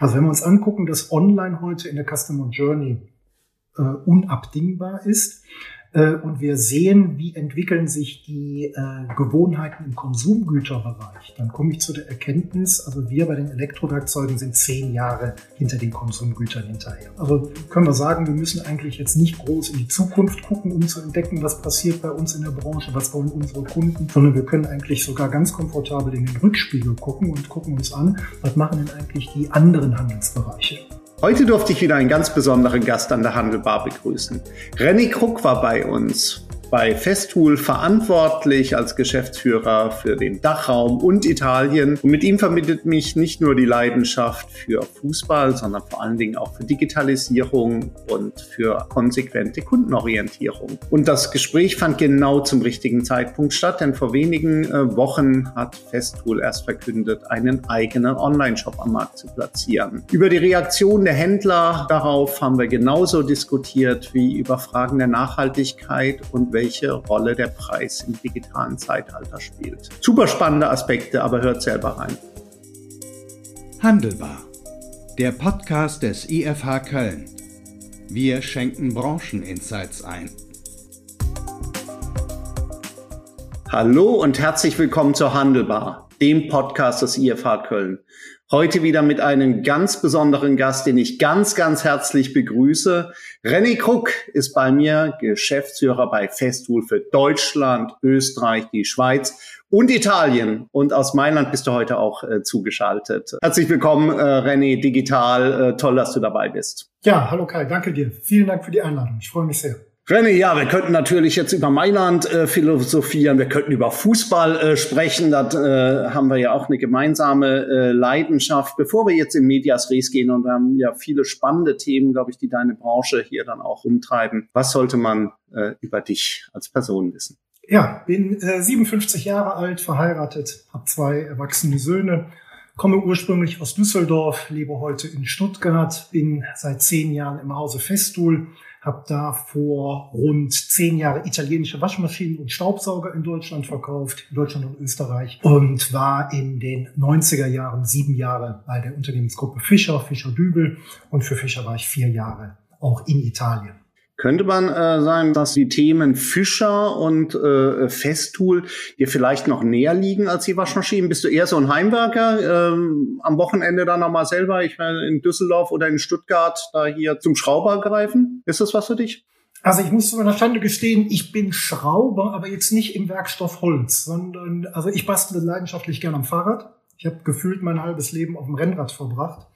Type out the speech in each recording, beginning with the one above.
Also wenn wir uns angucken, dass Online heute in der Customer Journey äh, unabdingbar ist, äh, und wir sehen, wie entwickeln sich die äh, Gewohnheiten im Konsumgüterbereich. Dann komme ich zu der Erkenntnis, also wir bei den Elektrowerkzeugen sind zehn Jahre hinter den Konsumgütern hinterher. Also können wir sagen, wir müssen eigentlich jetzt nicht groß in die Zukunft gucken, um zu entdecken, was passiert bei uns in der Branche, was wollen unsere Kunden, sondern wir können eigentlich sogar ganz komfortabel in den Rückspiegel gucken und gucken uns an, was machen denn eigentlich die anderen Handelsbereiche. Heute durfte ich wieder einen ganz besonderen Gast an der Handelbar begrüßen. Renny Kruck war bei uns bei Festool verantwortlich als Geschäftsführer für den Dachraum und Italien. Und mit ihm verbindet mich nicht nur die Leidenschaft für Fußball, sondern vor allen Dingen auch für Digitalisierung und für konsequente Kundenorientierung. Und das Gespräch fand genau zum richtigen Zeitpunkt statt, denn vor wenigen äh, Wochen hat Festool erst verkündet, einen eigenen Online-Shop am Markt zu platzieren. Über die Reaktion der Händler darauf haben wir genauso diskutiert wie über Fragen der Nachhaltigkeit und welche Rolle der Preis im digitalen Zeitalter spielt. Super spannende Aspekte, aber hört selber rein. Handelbar. Der Podcast des IFH Köln. Wir schenken Brancheninsights ein. Hallo und herzlich willkommen zur Handelbar, dem Podcast des IFH Köln. Heute wieder mit einem ganz besonderen Gast, den ich ganz, ganz herzlich begrüße. René Krug ist bei mir Geschäftsführer bei Festool für Deutschland, Österreich, die Schweiz und Italien. Und aus Mailand bist du heute auch äh, zugeschaltet. Herzlich willkommen, äh, René Digital. Äh, toll, dass du dabei bist. Ja, hallo Kai, danke dir. Vielen Dank für die Einladung. Ich freue mich sehr. René, ja, wir könnten natürlich jetzt über Mailand äh, philosophieren, wir könnten über Fußball äh, sprechen, da äh, haben wir ja auch eine gemeinsame äh, Leidenschaft. Bevor wir jetzt in Medias Res gehen und wir haben ja viele spannende Themen, glaube ich, die deine Branche hier dann auch umtreiben, was sollte man äh, über dich als Person wissen? Ja, bin äh, 57 Jahre alt, verheiratet, habe zwei erwachsene Söhne, komme ursprünglich aus Düsseldorf, lebe heute in Stuttgart, bin seit zehn Jahren im Hause Festool, habe da vor rund zehn Jahre italienische Waschmaschinen und Staubsauger in Deutschland verkauft, in Deutschland und Österreich und war in den 90er Jahren sieben Jahre bei der Unternehmensgruppe Fischer, Fischer Dübel und für Fischer war ich vier Jahre auch in Italien. Könnte man äh, sagen, dass die Themen Fischer und äh, Festool dir vielleicht noch näher liegen als die Waschmaschinen? Bist du eher so ein Heimwerker? Ähm, am Wochenende dann nochmal selber, ich meine, in Düsseldorf oder in Stuttgart da hier zum Schrauber greifen? Ist das was für dich? Also ich muss zu meiner Stande gestehen, ich bin Schrauber, aber jetzt nicht im Werkstoff Holz, sondern also ich bastle leidenschaftlich gern am Fahrrad. Ich habe gefühlt mein halbes Leben auf dem Rennrad verbracht.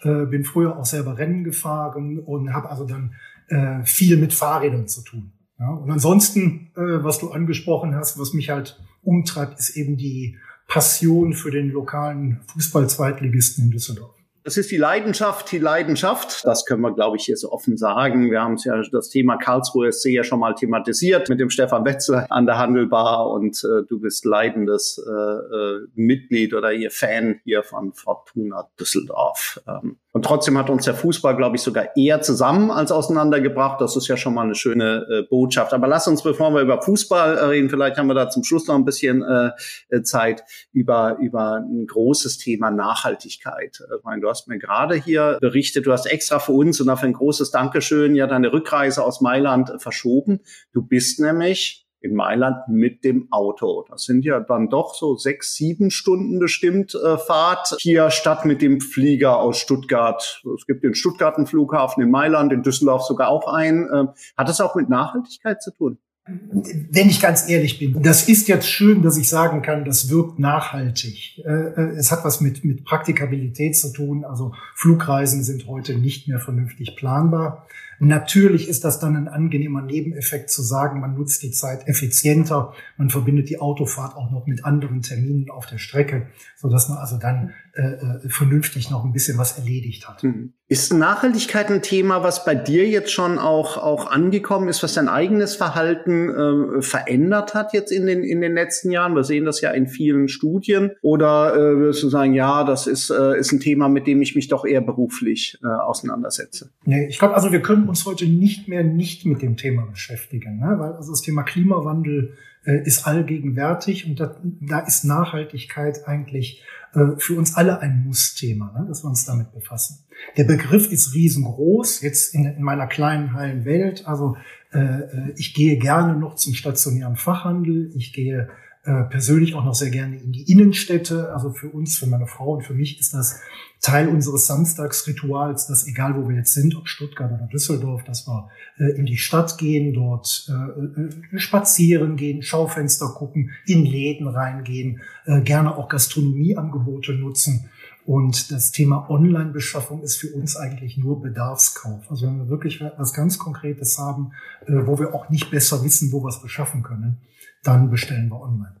Äh, bin früher auch selber Rennen gefahren und habe also dann äh, viel mit Fahrrädern zu tun. Ja? Und ansonsten, äh, was du angesprochen hast, was mich halt umtreibt, ist eben die Passion für den lokalen Fußball-Zweitligisten in Düsseldorf. Das ist die Leidenschaft, die Leidenschaft. Das können wir, glaube ich, hier so offen sagen. Wir haben es ja das Thema Karlsruhe SC ja schon mal thematisiert mit dem Stefan Wetzler an der Handelbar und äh, du bist leidendes äh, äh, Mitglied oder ihr Fan hier von Fortuna Düsseldorf. Ähm, und trotzdem hat uns der Fußball, glaube ich, sogar eher zusammen als auseinandergebracht. Das ist ja schon mal eine schöne äh, Botschaft. Aber lass uns, bevor wir über Fußball reden, vielleicht haben wir da zum Schluss noch ein bisschen äh, äh Zeit über, über ein großes Thema Nachhaltigkeit. Ich meine, du hast mir gerade hier berichtet, du hast extra für uns und dafür ein großes Dankeschön ja deine Rückreise aus Mailand verschoben. Du bist nämlich in Mailand mit dem Auto. Das sind ja dann doch so sechs, sieben Stunden bestimmt äh, Fahrt hier statt mit dem Flieger aus Stuttgart. Es gibt in Stuttgart einen Flughafen, in Mailand, in Düsseldorf sogar auch einen. Äh, hat das auch mit Nachhaltigkeit zu tun? Wenn ich ganz ehrlich bin, das ist jetzt schön, dass ich sagen kann, das wirkt nachhaltig. Äh, äh, es hat was mit, mit Praktikabilität zu tun. Also Flugreisen sind heute nicht mehr vernünftig planbar. Natürlich ist das dann ein angenehmer Nebeneffekt zu sagen, man nutzt die Zeit effizienter, man verbindet die Autofahrt auch noch mit anderen Terminen auf der Strecke, so dass man also dann äh, äh, vernünftig noch ein bisschen was erledigt hat. Mhm. Ist Nachhaltigkeit ein Thema, was bei dir jetzt schon auch, auch angekommen ist, was dein eigenes Verhalten äh, verändert hat jetzt in den, in den letzten Jahren? Wir sehen das ja in vielen Studien. Oder äh, würdest du sagen, ja, das ist, äh, ist ein Thema, mit dem ich mich doch eher beruflich äh, auseinandersetze? Nee, ich glaube, also wir können uns heute nicht mehr nicht mit dem Thema beschäftigen, ne? weil also das Thema Klimawandel äh, ist allgegenwärtig und da, da ist Nachhaltigkeit eigentlich äh, für uns alle ein Muss-Thema, ne, dass wir uns damit befassen. Der Begriff ist riesengroß, jetzt in, in meiner kleinen heilen Welt. Also äh, äh ich gehe gerne noch zum stationären Fachhandel, ich gehe äh, persönlich auch noch sehr gerne in die Innenstädte. Also für uns, für meine Frau und für mich ist das Teil unseres Samstagsrituals, dass egal wo wir jetzt sind, ob Stuttgart oder Düsseldorf, dass wir äh, in die Stadt gehen, dort äh, äh, spazieren gehen, Schaufenster gucken, in Läden reingehen, äh, gerne auch Gastronomieangebote nutzen. Und das Thema Online-Beschaffung ist für uns eigentlich nur Bedarfskauf. Also wenn wir wirklich was ganz Konkretes haben, äh, wo wir auch nicht besser wissen, wo wir es beschaffen können, dann bestellen wir online.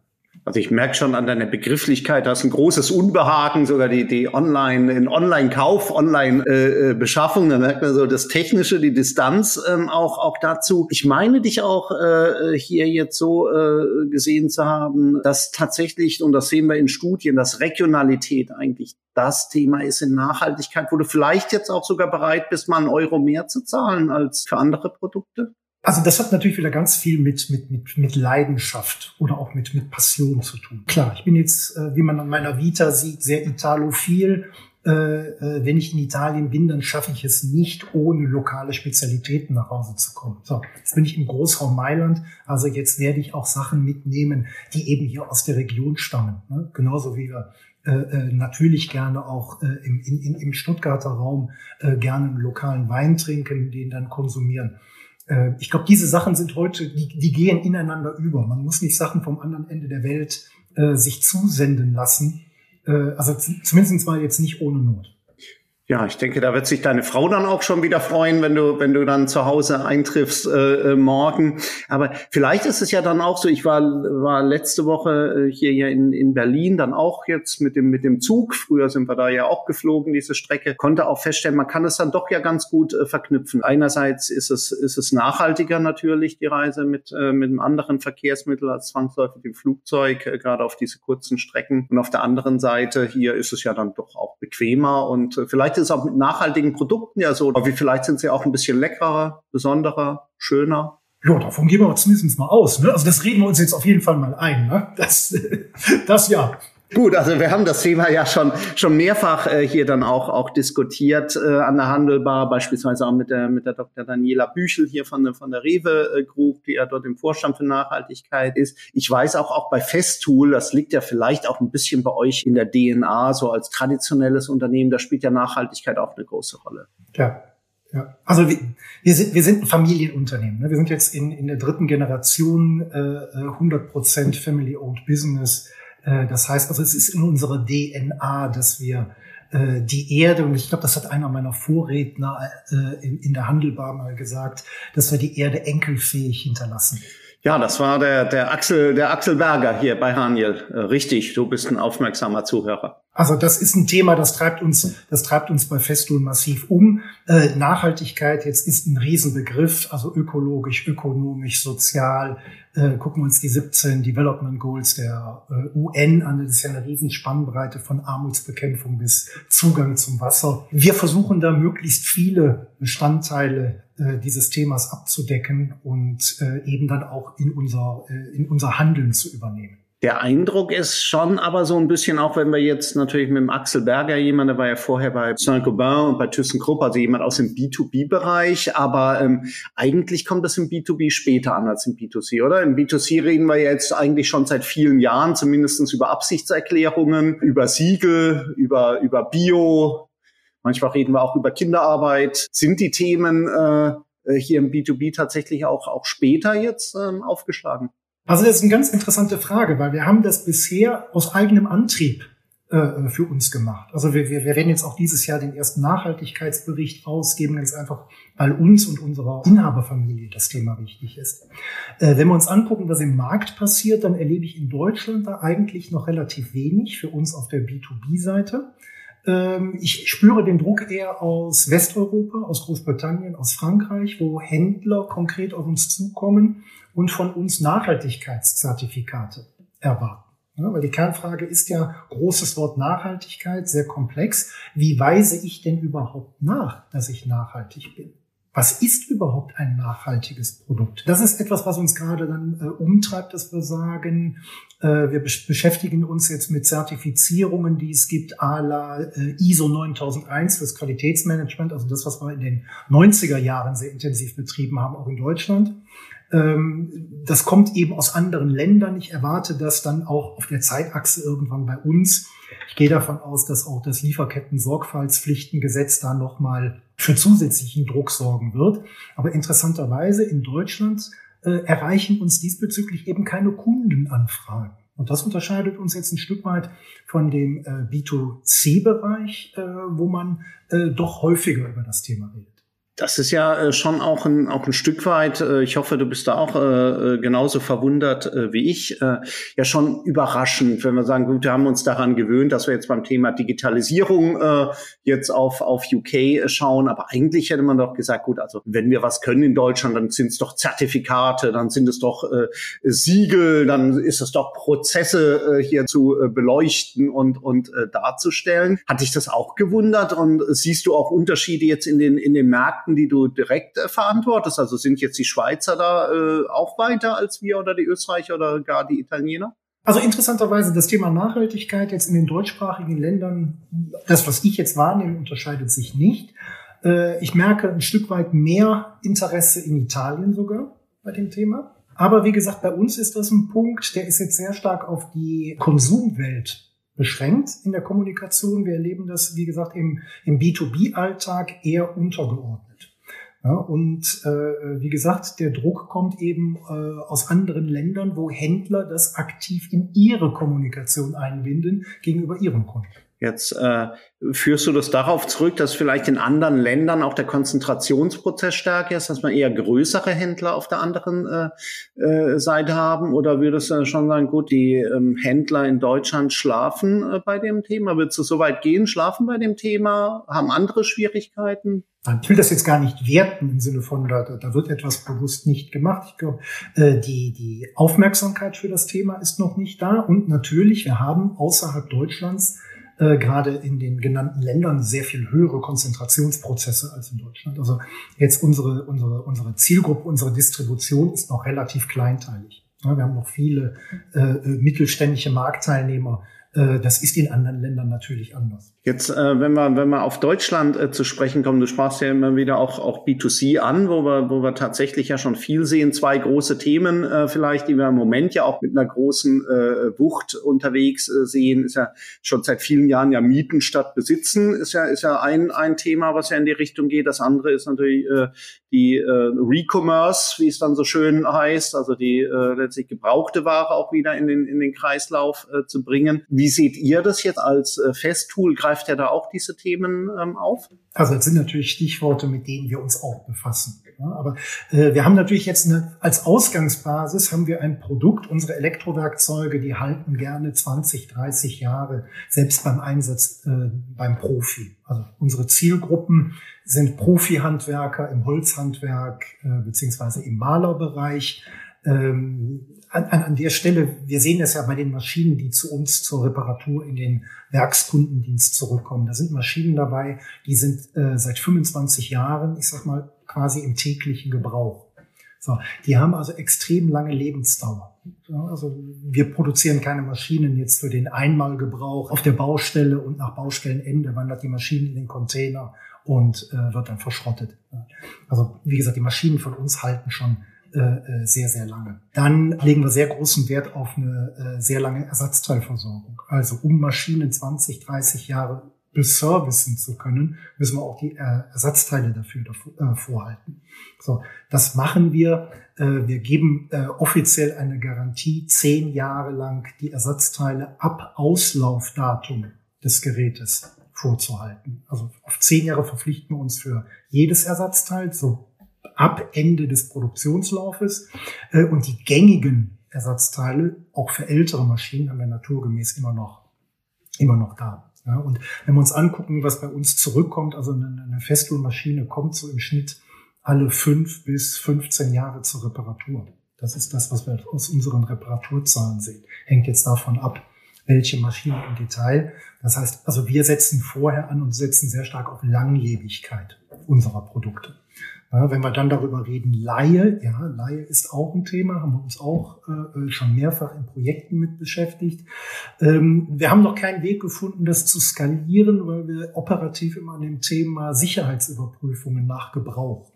Also ich merke schon an deiner Begrifflichkeit, da ist ein großes Unbehagen, sogar die, die Online, in Online-Kauf, Online-Beschaffung, da merkt man so das Technische, die Distanz ähm, auch, auch dazu. Ich meine dich auch äh, hier jetzt so äh, gesehen zu haben, dass tatsächlich, und das sehen wir in Studien, dass Regionalität eigentlich das Thema ist in Nachhaltigkeit, wo du vielleicht jetzt auch sogar bereit bist, mal einen Euro mehr zu zahlen als für andere Produkte? Also das hat natürlich wieder ganz viel mit, mit, mit, mit Leidenschaft oder auch mit, mit Passion zu tun. Klar, ich bin jetzt, äh, wie man an meiner Vita sieht, sehr italophil. Äh, äh, wenn ich in Italien bin, dann schaffe ich es nicht, ohne lokale Spezialitäten nach Hause zu kommen. So, jetzt bin ich im Großraum Mailand, also jetzt werde ich auch Sachen mitnehmen, die eben hier aus der Region stammen. Ne? Genauso wie wir natürlich gerne auch äh, im, in, im Stuttgarter Raum gerne einen lokalen Wein trinken, den dann konsumieren. Äh, ich glaube, diese Sachen sind heute, die, die gehen ineinander über. Man muss nicht Sachen vom anderen Ende der Welt äh, sich zusenden lassen. Äh, also zumindest mal jetzt nicht ohne Not. Ja, ich denke, da wird sich deine Frau dann auch schon wieder freuen, wenn du, wenn du dann zu Hause eintriffst äh, äh, morgen. Aber vielleicht ist es ja dann auch so. Ich war, war letzte Woche äh, hier, hier in, in Berlin, dann auch jetzt mit dem, mit dem Zug. Früher sind wir da ja auch geflogen, diese Strecke. Konnte auch feststellen, man kann es dann doch ja ganz gut äh, verknüpfen. Einerseits ist es, ist es nachhaltiger natürlich, die Reise mit, äh, mit einem anderen Verkehrsmittel als zwangsläufig dem Flugzeug, äh, gerade auf diese kurzen Strecken. Und auf der anderen Seite hier ist es ja dann doch auch bequemer und äh, vielleicht Vielleicht ist es auch mit nachhaltigen Produkten ja so, aber vielleicht sind sie auch ein bisschen leckerer, besonderer, schöner. Ja, davon gehen wir zumindest mal aus. Ne? Also das reden wir uns jetzt auf jeden Fall mal ein. Ne? Das, das ja. Gut, also wir haben das Thema ja schon schon mehrfach äh, hier dann auch auch diskutiert äh, an der Handelbar, beispielsweise auch mit der mit der Dr. Daniela Büchel hier von der von der Rewe äh, Group, die ja dort im Vorstand für Nachhaltigkeit ist. Ich weiß auch auch bei Festool, das liegt ja vielleicht auch ein bisschen bei euch in der DNA, so als traditionelles Unternehmen, da spielt ja Nachhaltigkeit auch eine große Rolle. Ja. Ja, also wir, wir, sind, wir sind ein Familienunternehmen. Ne? Wir sind jetzt in, in der dritten Generation, äh, 100% äh, Family-Owned Business. Äh, das heißt also, es ist in unserer DNA, dass wir äh, die Erde, und ich glaube, das hat einer meiner Vorredner äh, in, in der Handelbar mal gesagt, dass wir die Erde enkelfähig hinterlassen. Ja, das war der, der Axel, der Axel Berger hier bei Haniel. Richtig, du bist ein aufmerksamer Zuhörer. Also das ist ein Thema, das treibt uns, das treibt uns bei Festool massiv um. Äh, Nachhaltigkeit jetzt ist ein Riesenbegriff, also ökologisch, ökonomisch, sozial. Äh, gucken wir uns die 17 Development Goals der äh, UN an. Das ist ja eine Riesenspannbreite von Armutsbekämpfung bis Zugang zum Wasser. Wir versuchen da möglichst viele Bestandteile äh, dieses Themas abzudecken und äh, eben dann auch in unser, äh, in unser Handeln zu übernehmen. Der Eindruck ist schon aber so ein bisschen, auch wenn wir jetzt natürlich mit dem Axel Berger jemand, der war ja vorher bei Saint-Gobain und bei ThyssenKrupp, also jemand aus dem B2B-Bereich, aber ähm, eigentlich kommt das im B2B später an als im B2C, oder? Im B2C reden wir jetzt eigentlich schon seit vielen Jahren zumindestens über Absichtserklärungen, über Siegel, über, über Bio, manchmal reden wir auch über Kinderarbeit. Sind die Themen äh, hier im B2B tatsächlich auch, auch später jetzt ähm, aufgeschlagen? Also das ist eine ganz interessante Frage, weil wir haben das bisher aus eigenem Antrieb äh, für uns gemacht. Also wir, wir, wir werden jetzt auch dieses Jahr den ersten Nachhaltigkeitsbericht rausgeben, ganz einfach, weil uns und unserer Inhaberfamilie das Thema wichtig ist. Äh, wenn wir uns angucken, was im Markt passiert, dann erlebe ich in Deutschland da eigentlich noch relativ wenig für uns auf der B2B-Seite. Ähm, ich spüre den Druck eher aus Westeuropa, aus Großbritannien, aus Frankreich, wo Händler konkret auf uns zukommen und von uns Nachhaltigkeitszertifikate erwarten. Ja, weil die Kernfrage ist ja großes Wort Nachhaltigkeit, sehr komplex. Wie weise ich denn überhaupt nach, dass ich nachhaltig bin? was ist überhaupt ein nachhaltiges Produkt? Das ist etwas, was uns gerade dann äh, umtreibt, dass wir sagen, äh, wir besch beschäftigen uns jetzt mit Zertifizierungen, die es gibt, à la äh, ISO 9001 fürs Qualitätsmanagement, also das, was wir in den 90er Jahren sehr intensiv betrieben haben, auch in Deutschland. Ähm, das kommt eben aus anderen Ländern. Ich erwarte das dann auch auf der Zeitachse irgendwann bei uns. Ich gehe davon aus, dass auch das Lieferketten-Sorgfaltspflichtengesetz da nochmal für zusätzlichen Druck sorgen wird. Aber interessanterweise in Deutschland äh, erreichen uns diesbezüglich eben keine Kundenanfragen. Und das unterscheidet uns jetzt ein Stück weit von dem äh, B2C-Bereich, äh, wo man äh, doch häufiger über das Thema redet. Das ist ja äh, schon auch ein, auch ein Stück weit, äh, ich hoffe, du bist da auch äh, genauso verwundert wie ich, ja schon überraschend, wenn wir sagen, gut, wir haben uns daran gewöhnt, dass wir jetzt beim Thema Digitalisierung jetzt auf, auf UK schauen, aber eigentlich hätte man doch gesagt, gut, also wenn wir was können in Deutschland, dann sind es doch Zertifikate, dann sind es doch Siegel, dann ist es doch Prozesse hier zu beleuchten und, und darzustellen. Hat dich das auch gewundert und siehst du auch Unterschiede jetzt in den, in den Märkten? Märkten, die du direkt äh, verantwortest? Also sind jetzt die Schweizer da äh, auch weiter als wir oder die Österreicher oder gar die Italiener? Also interessanterweise das Thema Nachhaltigkeit jetzt in den deutschsprachigen Ländern, das, was ich jetzt wahrnehme, unterscheidet sich nicht. Äh, ich merke ein Stück weit mehr Interesse in Italien sogar bei dem Thema. Aber wie gesagt, bei uns ist das ein Punkt, der ist jetzt sehr stark auf die Konsumwelt beschränkt in der Kommunikation. Wir erleben das, wie gesagt, im, im B2B-Alltag eher untergeordnet. Ja, und äh, wie gesagt, der Druck kommt eben äh, aus anderen Ländern, wo Händler das aktiv in ihre Kommunikation einbinden gegenüber ihren Kunden. Jetzt äh, führst du das darauf zurück, dass vielleicht in anderen Ländern auch der Konzentrationsprozess stärker ist, dass man eher größere Händler auf der anderen äh, äh, Seite haben? Oder würdest du schon sagen, gut, die ähm, Händler in Deutschland schlafen äh, bei dem Thema? Würdest du so weit gehen, schlafen bei dem Thema, haben andere Schwierigkeiten? Ich will das jetzt gar nicht werten im Sinne von, da, da wird etwas bewusst nicht gemacht. Ich glaube, äh, die, die Aufmerksamkeit für das Thema ist noch nicht da. Und natürlich, wir haben außerhalb Deutschlands äh, gerade in den genannten Ländern sehr viel höhere Konzentrationsprozesse als in Deutschland. Also jetzt unsere, unsere, unsere Zielgruppe, unsere Distribution ist noch relativ kleinteilig. Wir haben noch viele äh, mittelständische Marktteilnehmer, das ist in anderen Ländern natürlich anders. Jetzt, äh, wenn wir wenn wir auf Deutschland äh, zu sprechen kommen, du sprachst ja immer wieder auch auch B2C an, wo wir wo wir tatsächlich ja schon viel sehen. Zwei große Themen äh, vielleicht, die wir im Moment ja auch mit einer großen äh, Wucht unterwegs äh, sehen, ist ja schon seit vielen Jahren ja Mieten statt Besitzen ist ja ist ja ein ein Thema, was ja in die Richtung geht. Das andere ist natürlich äh, die äh, Recommerce, wie es dann so schön heißt, also die äh, letztlich gebrauchte Ware auch wieder in den in den Kreislauf äh, zu bringen. Wie wie seht ihr das jetzt als äh, Festtool? Greift er da auch diese Themen ähm, auf? Also das sind natürlich Stichworte, mit denen wir uns auch befassen. Ja, aber äh, wir haben natürlich jetzt eine, als Ausgangsbasis haben wir ein Produkt, unsere Elektrowerkzeuge, die halten gerne 20, 30 Jahre, selbst beim Einsatz äh, beim Profi. Also unsere Zielgruppen sind Profi-Handwerker im Holzhandwerk äh, beziehungsweise im Malerbereich. Ähm, an, an, der Stelle, wir sehen das ja bei den Maschinen, die zu uns zur Reparatur in den Werkskundendienst zurückkommen. Da sind Maschinen dabei, die sind äh, seit 25 Jahren, ich sag mal, quasi im täglichen Gebrauch. So, die haben also extrem lange Lebensdauer. Ja, also wir produzieren keine Maschinen jetzt für den Einmalgebrauch auf der Baustelle und nach Baustellenende wandert die Maschine in den Container und äh, wird dann verschrottet. Also wie gesagt, die Maschinen von uns halten schon sehr, sehr lange. Dann legen wir sehr großen Wert auf eine äh, sehr lange Ersatzteilversorgung. Also um Maschinen 20, 30 Jahre beservicen zu können, müssen wir auch die Ersatzteile dafür vorhalten. So, das machen wir. Wir geben offiziell eine Garantie, zehn Jahre lang die Ersatzteile ab Auslaufdatum des Gerätes vorzuhalten. Also auf zehn Jahre verpflichten wir uns für jedes Ersatzteil, so ab Ende des Produktionslaufes. Äh, und die gängigen Ersatzteile, auch für ältere Maschinen, haben wir naturgemäß immer noch, immer noch da. Und wenn wir uns angucken, was bei uns zurückkommt, also eine, eine Festool-Maschine kommt so im Schnitt alle fünf bis 15 Jahre zur Reparatur. Das ist das, was wir aus unseren Reparaturzahlen sehen. Hängt jetzt davon ab, welche Maschine im Detail. Das heißt, also wir setzen vorher an und setzen sehr stark auf Langlebigkeit. unserer Produkte. Ja, wenn wir dann darüber reden, Laie, ja, Laie ist auch ein Thema, haben wir uns auch äh, schon mehrfach in Projekten mit beschäftigt. Ähm, wir haben noch keinen Weg gefunden, das zu skalieren, weil wir operativ immer an dem Thema Sicherheitsüberprüfungen nach Gebrauch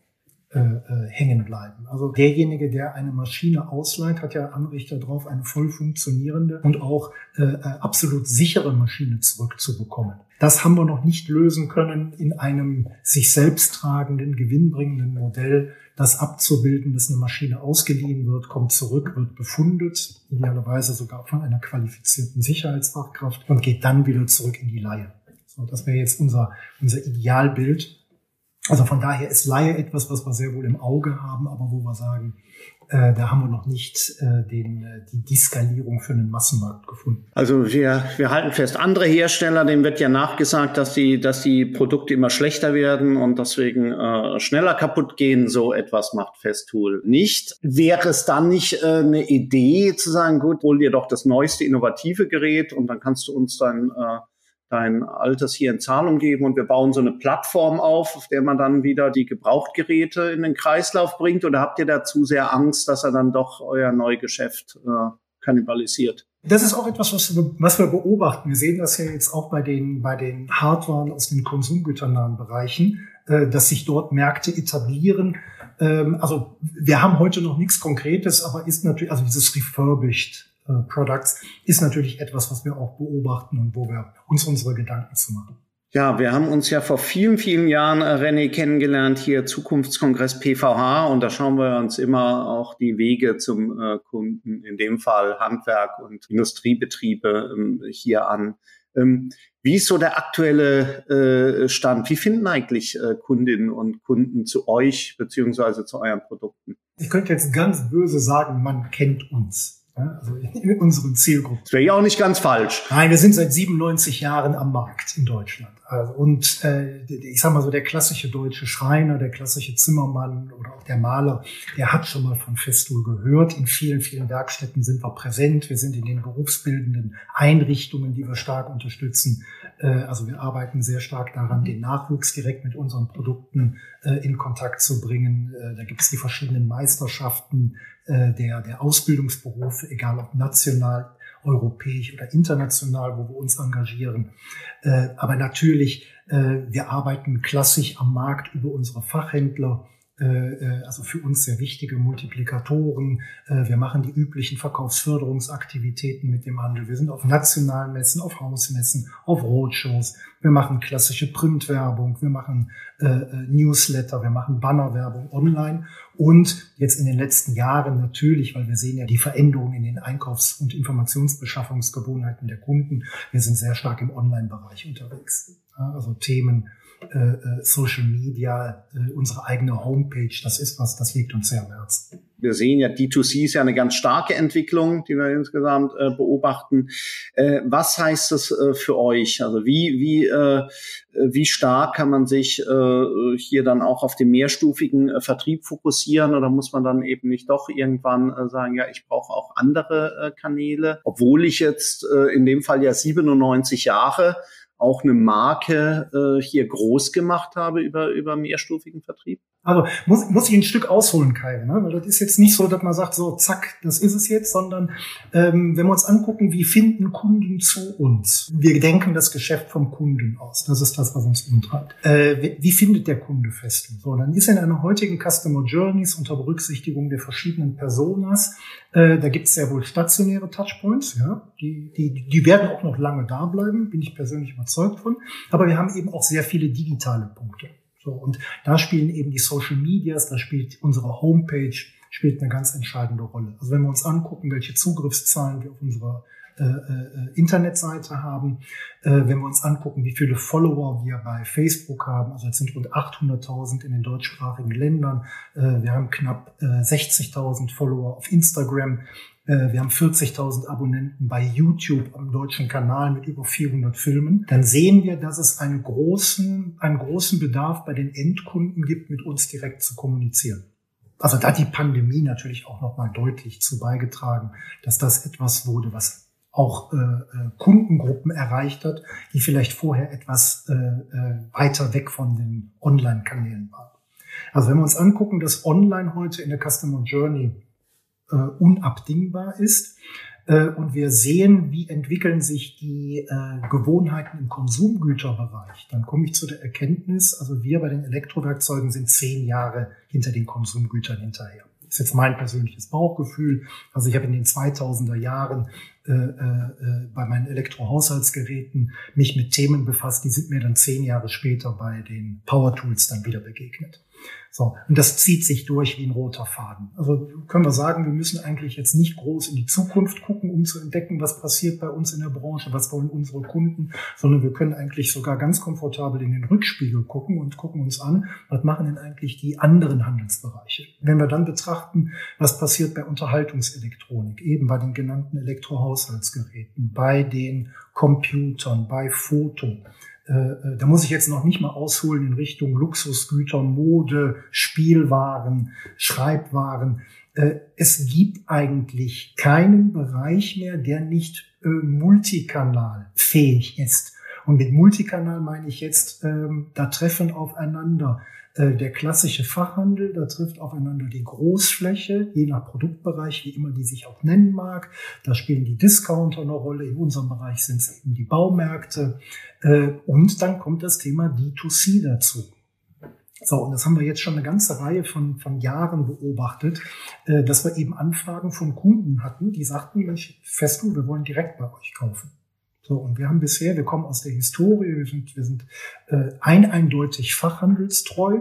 äh, äh, hängen bleiben. Also derjenige, der eine Maschine ausleiht, hat ja Anrecht darauf, eine voll funktionierende und auch äh, äh, absolut sichere Maschine zurückzubekommen. Das haben wir noch nicht lösen können in einem sich selbst tragenden, gewinnbringenden Modell, das abzubilden, dass eine Maschine ausgeliehen wird, kommt zurück, wird befundet, idealerweise sogar von einer qualifizierten Sicherheitsfachkraft und geht dann wieder zurück in die Leihe. So, das wäre jetzt unser, unser Idealbild. Also von daher ist Laie etwas, was wir sehr wohl im Auge haben, aber wo wir sagen, äh, da haben wir noch nicht äh, den, äh, die Diskalierung für einen Massenmarkt gefunden. Also wir, wir halten fest, andere Hersteller, denen wird ja nachgesagt, dass die, dass die Produkte immer schlechter werden und deswegen äh, schneller kaputt gehen. So etwas macht Festool nicht. Wäre es dann nicht äh, eine Idee zu sagen, gut, hol dir doch das neueste innovative Gerät und dann kannst du uns dann äh, dein Altes hier in Zahlung geben und wir bauen so eine Plattform auf, auf der man dann wieder die Gebrauchtgeräte in den Kreislauf bringt? Oder habt ihr dazu sehr Angst, dass er dann doch euer Neugeschäft äh, kannibalisiert? Das ist auch etwas, was wir, was wir beobachten. Wir sehen das ja jetzt auch bei den, bei den Hardwaren aus den konsumgüternahen Bereichen, äh, dass sich dort Märkte etablieren. Ähm, also wir haben heute noch nichts Konkretes, aber ist natürlich, also dieses refurbished äh, Products ist natürlich etwas, was wir auch beobachten und wo wir uns unsere Gedanken zu machen. Ja, wir haben uns ja vor vielen, vielen Jahren, äh, René, kennengelernt, hier Zukunftskongress PVH und da schauen wir uns immer auch die Wege zum äh, Kunden, in dem Fall Handwerk und Industriebetriebe ähm, hier an. Ähm, wie ist so der aktuelle äh, Stand? Wie finden eigentlich äh, Kundinnen und Kunden zu euch beziehungsweise zu euren Produkten? Ich könnte jetzt ganz böse sagen, man kennt uns also in unseren Zielgruppen. Das wäre ja auch nicht ganz falsch. Nein, wir sind seit 97 Jahren am Markt in Deutschland. Also, und äh, ich sag mal so, der klassische deutsche Schreiner, der klassische Zimmermann oder auch der Maler, der hat schon mal von Festool gehört. In vielen, vielen Werkstätten sind wir präsent. Wir sind in den berufsbildenden Einrichtungen, die wir stark unterstützen. Äh, also wir arbeiten sehr stark daran, den Nachwuchs direkt mit unseren Produkten äh, in Kontakt zu bringen. Äh, da gibt es die verschiedenen Meisterschaften der, der Ausbildungsberufe, egal ob national europäisch oder international, wo wir uns engagieren. Aber natürlich, wir arbeiten klassisch am Markt über unsere Fachhändler also für uns sehr wichtige Multiplikatoren. Äh, wir machen die üblichen Verkaufsförderungsaktivitäten mit dem Handel. Wir sind auf nationalen Messen, auf Hausmessen, auf Roadshows. Wir machen klassische Printwerbung, wir machen Newsletter, wir machen Bannerwerbung online und jetzt in den letzten Jahren natürlich, weil wir sehen ja die Veränderungen in den Einkaufs- und Informationsbeschaffungsgewohnheiten der Kunden. Wir sind sehr stark im Online-Bereich unterwegs. Also Themen äh, äh, Social Media, äh, unsere eigene Homepage, das ist was, das liegt uns sehr am Herzen. Wir sehen ja, D2C ist ja eine ganz starke Entwicklung, die wir insgesamt äh, beobachten. Äh, was heißt das äh, für euch? Also wie, wie, äh, wie stark kann man sich äh, hier dann auch auf den mehrstufigen äh, Vertrieb fokussieren oder muss man dann eben nicht doch irgendwann sagen, ja, ich brauche auch andere Kanäle, obwohl ich jetzt in dem Fall ja 97 Jahre auch eine Marke hier groß gemacht habe über, über mehrstufigen Vertrieb? Also muss, muss ich ein Stück ausholen, Kai. Ne? Weil das ist jetzt nicht so, dass man sagt, so zack, das ist es jetzt, sondern ähm, wenn wir uns angucken, wie finden Kunden zu uns? Wir denken das Geschäft vom Kunden aus. Das ist das, was uns umtreibt. Äh, wie findet der Kunde fest? So, dann ist in einer heutigen Customer Journeys unter Berücksichtigung der verschiedenen Personas, äh, da gibt es sehr wohl stationäre Touchpoints, ja, die, die, die werden auch noch lange da bleiben, bin ich persönlich überzeugt von. Aber wir haben eben auch sehr viele digitale Punkte. So, und da spielen eben die Social Medias, da spielt unsere Homepage, spielt eine ganz entscheidende Rolle. Also wenn wir uns angucken, welche Zugriffszahlen wir auf unserer äh, äh, Internetseite haben, äh, wenn wir uns angucken, wie viele Follower wir bei Facebook haben, also jetzt sind rund 800.000 in den deutschsprachigen Ländern, äh, wir haben knapp 60.000 äh, Follower auf Instagram, wir haben 40.000 Abonnenten bei YouTube am deutschen Kanal mit über 400 Filmen. Dann sehen wir, dass es einen großen, einen großen Bedarf bei den Endkunden gibt, mit uns direkt zu kommunizieren. Also da hat die Pandemie natürlich auch nochmal deutlich zu beigetragen, dass das etwas wurde, was auch äh, äh, Kundengruppen erreicht hat, die vielleicht vorher etwas äh, äh, weiter weg von den Online-Kanälen waren. Also wenn wir uns angucken, dass Online heute in der Customer Journey äh, unabdingbar ist äh, und wir sehen, wie entwickeln sich die äh, Gewohnheiten im Konsumgüterbereich, dann komme ich zu der Erkenntnis, also wir bei den Elektrowerkzeugen sind zehn Jahre hinter den Konsumgütern hinterher. Das ist jetzt mein persönliches Bauchgefühl. Also ich habe in den 2000er Jahren äh, äh, bei meinen Elektrohaushaltsgeräten mich mit Themen befasst, die sind mir dann zehn Jahre später bei den Power Tools dann wieder begegnet. So, und das zieht sich durch wie ein roter Faden. Also können wir sagen, wir müssen eigentlich jetzt nicht groß in die Zukunft gucken, um zu entdecken, was passiert bei uns in der Branche, was wollen unsere Kunden, sondern wir können eigentlich sogar ganz komfortabel in den Rückspiegel gucken und gucken uns an, was machen denn eigentlich die anderen Handelsbereiche. Wenn wir dann betrachten, was passiert bei Unterhaltungselektronik, eben bei den genannten Elektrohaushaltsgeräten, bei den Computern, bei Foto, da muss ich jetzt noch nicht mal ausholen in Richtung Luxusgüter, Mode, Spielwaren, Schreibwaren. Äh, es gibt eigentlich keinen Bereich mehr, der nicht multikanalfähig ist. Und mit Multikanal meine ich jetzt, ähm, da treffen aufeinander äh, der klassische Fachhandel, da trifft aufeinander die Großfläche, je nach Produktbereich, wie immer die sich auch nennen mag. Da spielen die Discounter eine Rolle. In unserem Bereich sind es eben die Baumärkte. Äh, und dann kommt das Thema D2C dazu. So, und das haben wir jetzt schon eine ganze Reihe von, von Jahren beobachtet, äh, dass wir eben Anfragen von Kunden hatten, die sagten, Mensch, Festo, wir wollen direkt bei euch kaufen. So, und wir haben bisher, wir kommen aus der Historie, wir sind, wir sind äh, ein eindeutig fachhandelstreu.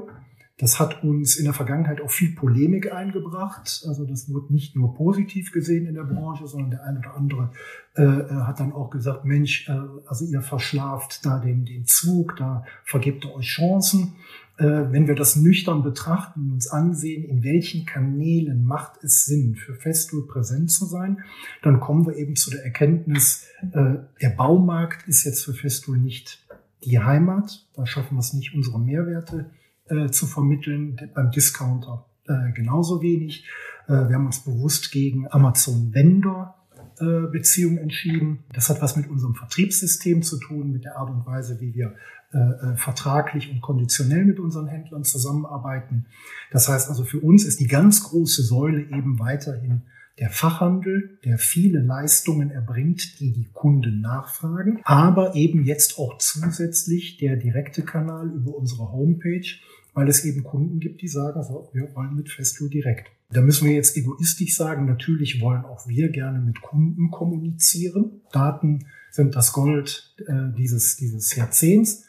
Das hat uns in der Vergangenheit auch viel Polemik eingebracht. Also das wird nicht nur positiv gesehen in der Branche, sondern der eine oder andere äh, äh hat dann auch gesagt, Mensch, äh, also ihr verschlaft da den, den Zug, da vergebt ihr euch Chancen. Äh, wenn wir das nüchtern betrachten und uns ansehen, in welchen Kanälen macht es Sinn, für Festool präsent zu sein, dann kommen wir eben zu der Erkenntnis, äh, der Baumarkt ist jetzt für Festool nicht die Heimat. Da schaffen wir es nicht, unsere Mehrwerte äh, zu vermitteln. Beim Discounter genauso wenig. wir haben uns bewusst gegen Amazon Vendor Beziehung entschieden. Das hat was mit unserem Vertriebssystem zu tun, mit der Art und Weise, wie wir äh, vertraglich und konditionell mit unseren Händlern zusammenarbeiten. Das heißt also für uns ist die ganz große Säule eben weiterhin der Fachhandel, der viele Leistungen erbringt, die die Kunden nachfragen, aber eben jetzt auch zusätzlich der direkte Kanal über unsere Homepage, weil es eben Kunden gibt, die sagen, so, wir wollen mit Festool direkt. Da müssen wir jetzt egoistisch sagen, natürlich wollen auch wir gerne mit Kunden kommunizieren. Daten sind das Gold äh, dieses, dieses Jahrzehnts.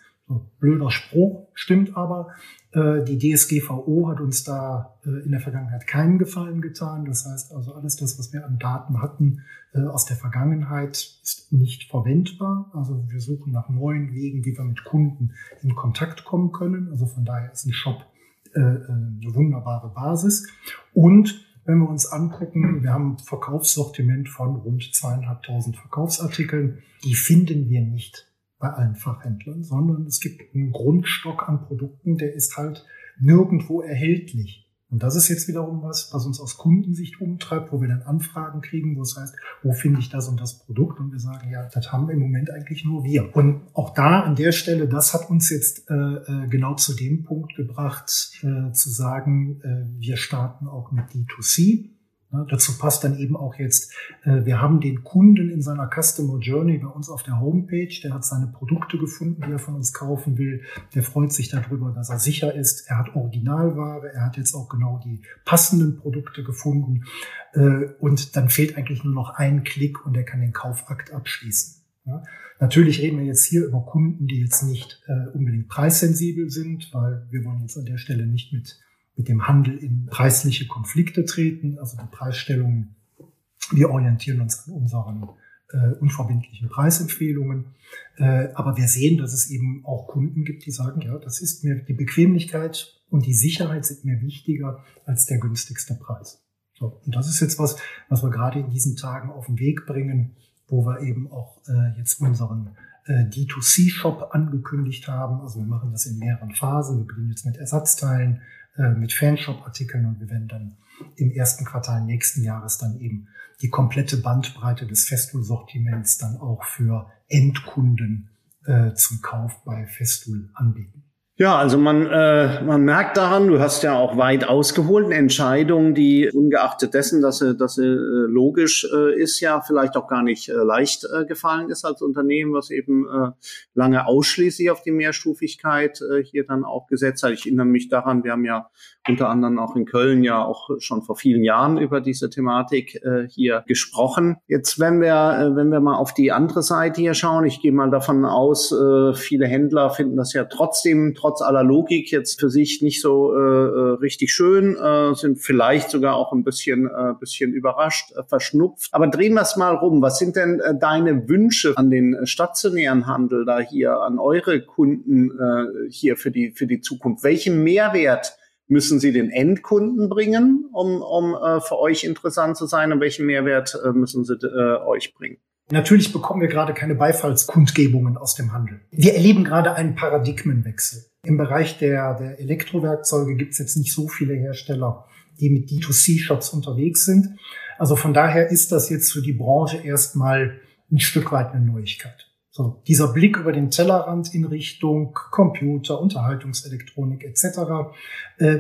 Blöder Spruch, stimmt aber. Äh, die DSGVO hat uns da äh, in der Vergangenheit keinen Gefallen getan. Das heißt also, alles das, was wir an Daten hatten äh, aus der Vergangenheit, ist nicht verwendbar. Also wir suchen nach neuen Wegen, wie wir mit Kunden in Kontakt kommen können. Also von daher ist ein Shop eine wunderbare Basis. Und wenn wir uns angucken, wir haben ein Verkaufssortiment von rund zweieinhalbtausend Verkaufsartikeln. Die finden wir nicht bei allen Fachhändlern, sondern es gibt einen Grundstock an Produkten, der ist halt nirgendwo erhältlich. Und das ist jetzt wiederum was, was uns aus Kundensicht umtreibt, wo wir dann Anfragen kriegen, wo es heißt, wo finde ich das und das Produkt? Und wir sagen, ja, das haben im Moment eigentlich nur wir. Und auch da an der Stelle, das hat uns jetzt äh, äh genau zu dem Punkt gebracht, äh, zu sagen, äh, wir starten auch mit D2C. Ja, dazu passt dann eben auch jetzt, äh, wir haben den Kunden in seiner Customer Journey bei uns auf der Homepage, der hat seine Produkte gefunden, die er von uns kaufen will, der freut sich darüber, dass er sicher ist, er hat Originalware, er hat jetzt auch genau die passenden Produkte gefunden. Äh, und dann fehlt eigentlich nur noch ein Klick und er kann den Kaufakt abschließen. Ja, natürlich reden wir jetzt hier über Kunden, die jetzt nicht äh, unbedingt preissensibel sind, weil wir wollen jetzt an der Stelle nicht mit mit dem Handel in preisliche Konflikte treten, also die Preisstellungen. Wir orientieren uns an unseren äh, unverbindlichen Preisempfehlungen. Äh, aber wir sehen, dass es eben auch Kunden gibt, die sagen, ja, das ist mir die Bequemlichkeit und die Sicherheit sind mir wichtiger als der günstigste Preis. So, und das ist jetzt was, was wir gerade in diesen Tagen auf den Weg bringen, wo wir eben auch äh, jetzt unseren äh, D2C-Shop angekündigt haben. Also wir machen das in mehreren Phasen. Wir beginnen jetzt mit Ersatzteilen, mit Fanshop-Artikeln und wir werden dann im ersten Quartal nächsten Jahres dann eben die komplette Bandbreite des Festool-Sortiments dann auch für Endkunden äh, zum Kauf bei Festool anbieten. Ja, also man, äh, man merkt daran, du hast ja auch weit ausgeholt, eine Entscheidung, die ungeachtet dessen, dass sie, dass sie äh, logisch äh, ist, ja vielleicht auch gar nicht äh, leicht äh, gefallen ist als Unternehmen, was eben äh, lange ausschließlich auf die Mehrstufigkeit äh, hier dann auch gesetzt hat. Ich erinnere mich daran, wir haben ja unter anderem auch in Köln ja auch schon vor vielen Jahren über diese Thematik äh, hier gesprochen. Jetzt, wenn wir, äh, wenn wir mal auf die andere Seite hier schauen, ich gehe mal davon aus, äh, viele Händler finden das ja trotzdem, trotz aller Logik jetzt für sich nicht so äh, äh, richtig schön, äh, sind vielleicht sogar auch ein bisschen, bisschen überrascht, verschnupft. Aber drehen wir es mal rum. Was sind denn deine Wünsche an den stationären Handel da hier, an eure Kunden hier für die, für die Zukunft? Welchen Mehrwert müssen Sie den Endkunden bringen, um, um äh, für euch interessant zu sein? Und welchen Mehrwert äh, müssen Sie äh, euch bringen? Natürlich bekommen wir gerade keine Beifallskundgebungen aus dem Handel. Wir erleben gerade einen Paradigmenwechsel. Im Bereich der, der Elektrowerkzeuge gibt es jetzt nicht so viele Hersteller, die mit D2C-Shops unterwegs sind. Also von daher ist das jetzt für die Branche erstmal ein Stück weit eine Neuigkeit. So, dieser Blick über den Tellerrand in Richtung Computer, Unterhaltungselektronik etc. Äh,